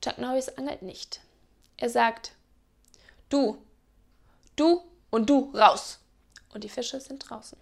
Chuck Norris angelt nicht. Er sagt, du, du und du raus. Und die Fische sind draußen.